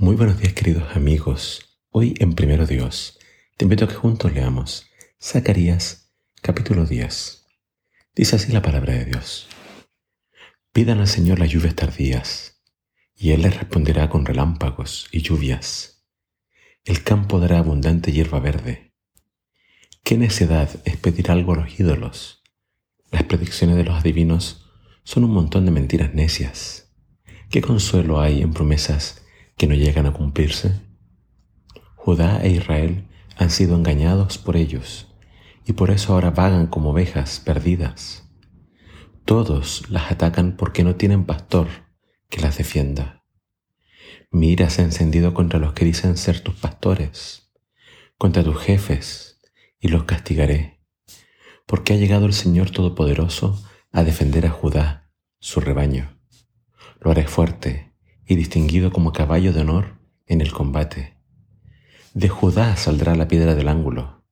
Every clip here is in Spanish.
Muy buenos días queridos amigos. Hoy en Primero Dios te invito a que juntos leamos Zacarías capítulo 10. Dice así la palabra de Dios. Pidan al Señor las lluvias tardías, y Él les responderá con relámpagos y lluvias. El campo dará abundante hierba verde. ¿Qué necedad es pedir algo a los ídolos? Las predicciones de los adivinos son un montón de mentiras necias. ¿Qué consuelo hay en promesas que no llegan a cumplirse? Judá e Israel han sido engañados por ellos y por eso ahora vagan como ovejas perdidas. Todos las atacan porque no tienen pastor que las defienda. Mi ira se ha encendido contra los que dicen ser tus pastores, contra tus jefes, y los castigaré, porque ha llegado el Señor Todopoderoso a defender a Judá, su rebaño. Lo haré fuerte y distinguido como caballo de honor en el combate. De Judá saldrá la piedra del ángulo,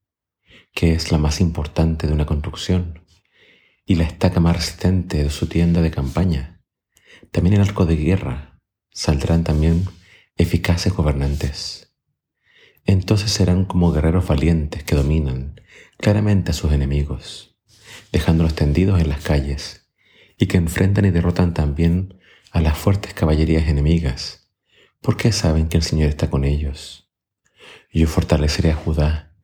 que es la más importante de una construcción, y la estaca más resistente de su tienda de campaña. También el arco de guerra saldrán también eficaces gobernantes. Entonces serán como guerreros valientes que dominan claramente a sus enemigos, dejándolos tendidos en las calles, y que enfrentan y derrotan también a las fuertes caballerías enemigas, porque saben que el Señor está con ellos. Yo fortaleceré a Judá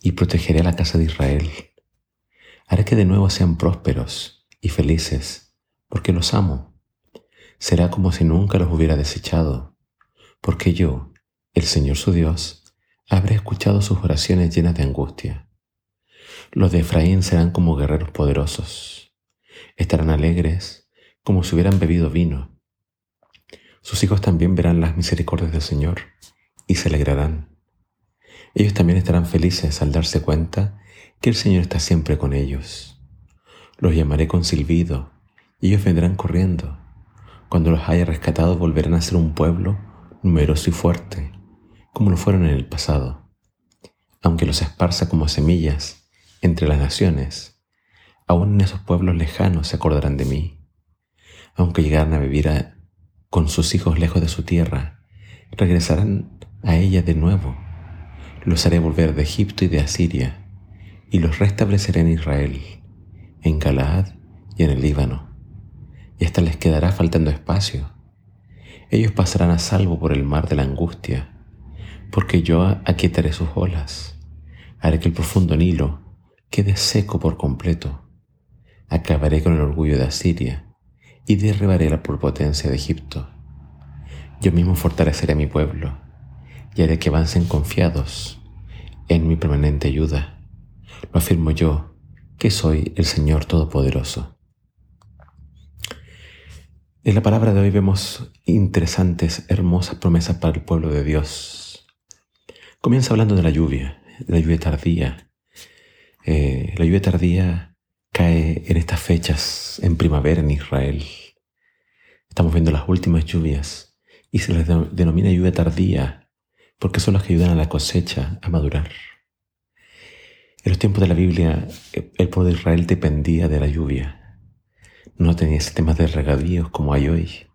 y protegeré a la casa de Israel. Haré que de nuevo sean prósperos y felices, porque los amo. Será como si nunca los hubiera desechado, porque yo, el Señor su Dios, habré escuchado sus oraciones llenas de angustia. Los de Efraín serán como guerreros poderosos. Estarán alegres como si hubieran bebido vino sus hijos también verán las misericordias del Señor y se alegrarán. Ellos también estarán felices al darse cuenta que el Señor está siempre con ellos. Los llamaré con silbido y ellos vendrán corriendo. Cuando los haya rescatado volverán a ser un pueblo numeroso y fuerte, como lo fueron en el pasado. Aunque los esparza como semillas entre las naciones, aún en esos pueblos lejanos se acordarán de mí. Aunque llegaran a vivir a con sus hijos lejos de su tierra, regresarán a ella de nuevo. Los haré volver de Egipto y de Asiria, y los restableceré en Israel, en Galaad y en el Líbano, y hasta les quedará faltando espacio. Ellos pasarán a salvo por el mar de la angustia, porque yo aquietaré sus olas, haré que el profundo Nilo quede seco por completo, acabaré con el orgullo de Asiria, y derribaré la potencia de Egipto. Yo mismo fortaleceré mi pueblo y haré que avancen confiados en mi permanente ayuda. Lo afirmo yo, que soy el Señor Todopoderoso. En la palabra de hoy vemos interesantes, hermosas promesas para el pueblo de Dios. Comienza hablando de la lluvia, la lluvia tardía. Eh, la lluvia tardía cae en estas fechas en primavera en Israel. Estamos viendo las últimas lluvias y se les denomina lluvia tardía porque son las que ayudan a la cosecha a madurar. En los tiempos de la Biblia, el pueblo de Israel dependía de la lluvia. No tenía sistemas de regadíos como hay hoy.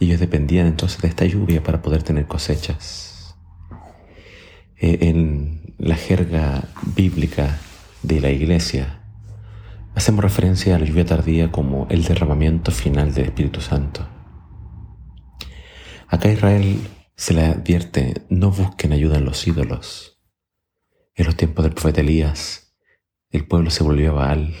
Ellos dependían entonces de esta lluvia para poder tener cosechas. Eh, en la jerga bíblica de la iglesia, Hacemos referencia a la lluvia tardía como el derramamiento final del Espíritu Santo. Acá Israel se le advierte, no busquen ayuda en los ídolos. En los tiempos del profeta Elías, el pueblo se volvió a Baal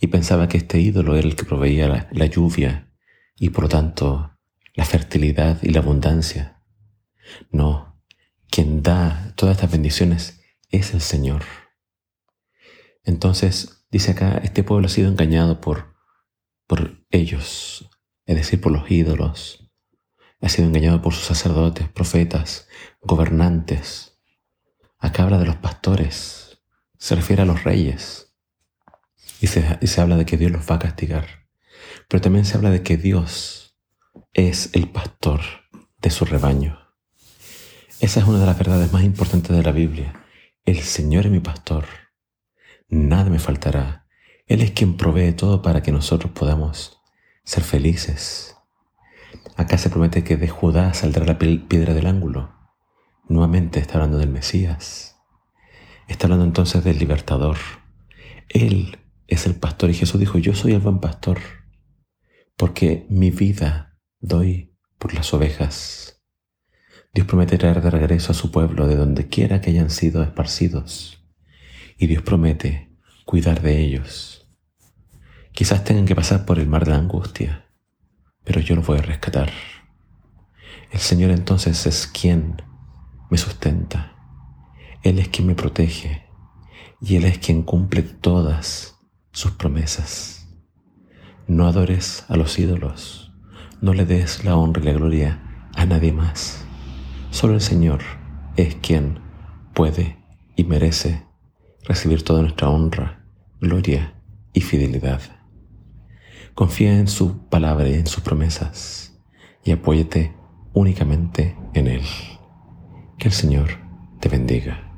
y pensaba que este ídolo era el que proveía la, la lluvia y por lo tanto la fertilidad y la abundancia. No, quien da todas estas bendiciones es el Señor. Entonces, Dice acá, este pueblo ha sido engañado por, por ellos, es decir, por los ídolos. Ha sido engañado por sus sacerdotes, profetas, gobernantes. Acá habla de los pastores, se refiere a los reyes. Y se, y se habla de que Dios los va a castigar. Pero también se habla de que Dios es el pastor de su rebaño. Esa es una de las verdades más importantes de la Biblia. El Señor es mi pastor nada me faltará. Él es quien provee todo para que nosotros podamos ser felices. Acá se promete que de Judá saldrá la piedra del ángulo. Nuevamente está hablando del Mesías. Está hablando entonces del libertador. Él es el pastor y Jesús dijo, yo soy el buen pastor, porque mi vida doy por las ovejas. Dios promete traer de regreso a su pueblo de donde quiera que hayan sido esparcidos. Y Dios promete cuidar de ellos. Quizás tengan que pasar por el mar de la angustia, pero yo los voy a rescatar. El Señor entonces es quien me sustenta. Él es quien me protege y Él es quien cumple todas sus promesas. No adores a los ídolos, no le des la honra y la gloria a nadie más. Solo el Señor es quien puede y merece recibir toda nuestra honra, gloria y fidelidad. Confía en su palabra y en sus promesas y apóyate únicamente en Él. Que el Señor te bendiga.